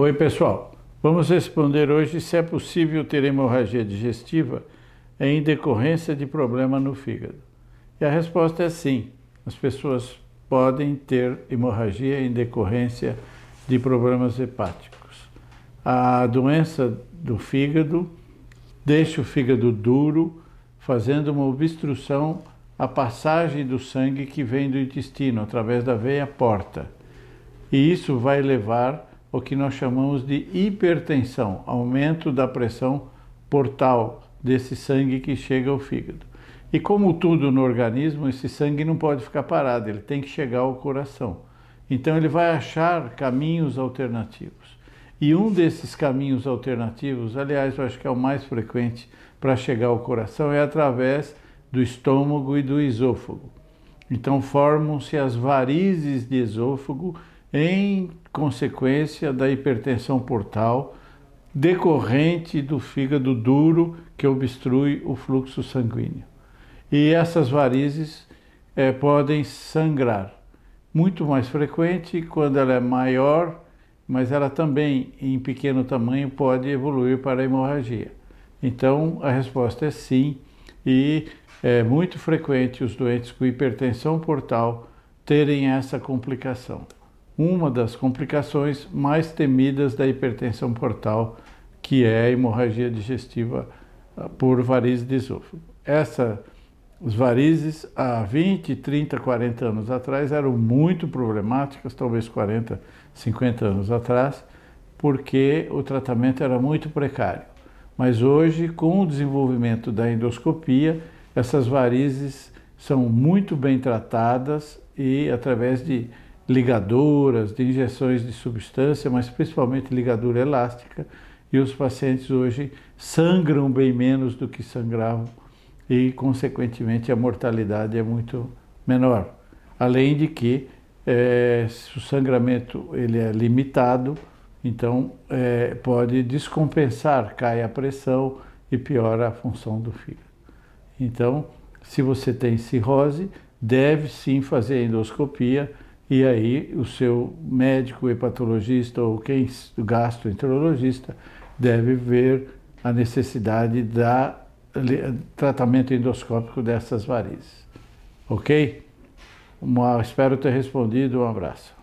Oi, pessoal. Vamos responder hoje se é possível ter hemorragia digestiva em decorrência de problema no fígado. E a resposta é sim. As pessoas podem ter hemorragia em decorrência de problemas hepáticos. A doença do fígado deixa o fígado duro, fazendo uma obstrução à passagem do sangue que vem do intestino através da veia porta. E isso vai levar o que nós chamamos de hipertensão, aumento da pressão portal desse sangue que chega ao fígado. E como tudo no organismo, esse sangue não pode ficar parado, ele tem que chegar ao coração. Então ele vai achar caminhos alternativos. E um desses caminhos alternativos, aliás, eu acho que é o mais frequente para chegar ao coração, é através do estômago e do esôfago. Então formam-se as varizes de esôfago em consequência da hipertensão portal decorrente do fígado duro que obstrui o fluxo sanguíneo. E essas varizes é, podem sangrar. Muito mais frequente quando ela é maior, mas ela também, em pequeno tamanho, pode evoluir para hemorragia. Então, a resposta é sim, e é muito frequente os doentes com hipertensão portal terem essa complicação uma das complicações mais temidas da hipertensão portal, que é a hemorragia digestiva ah, por varizes de esôfago. Essas varizes, há 20, 30, 40 anos atrás, eram muito problemáticas, talvez 40, 50 anos atrás, porque o tratamento era muito precário. Mas hoje, com o desenvolvimento da endoscopia, essas varizes são muito bem tratadas e através de ligadoras, de injeções de substância, mas principalmente ligadura elástica, e os pacientes hoje sangram bem menos do que sangravam e, consequentemente, a mortalidade é muito menor. Além de que é, o sangramento ele é limitado, então é, pode descompensar, cai a pressão e piora a função do fígado. Então, se você tem cirrose, deve sim fazer endoscopia e aí o seu médico hepatologista ou quem gastroenterologista deve ver a necessidade da tratamento endoscópico dessas varizes. Ok? Uma, espero ter respondido. Um abraço.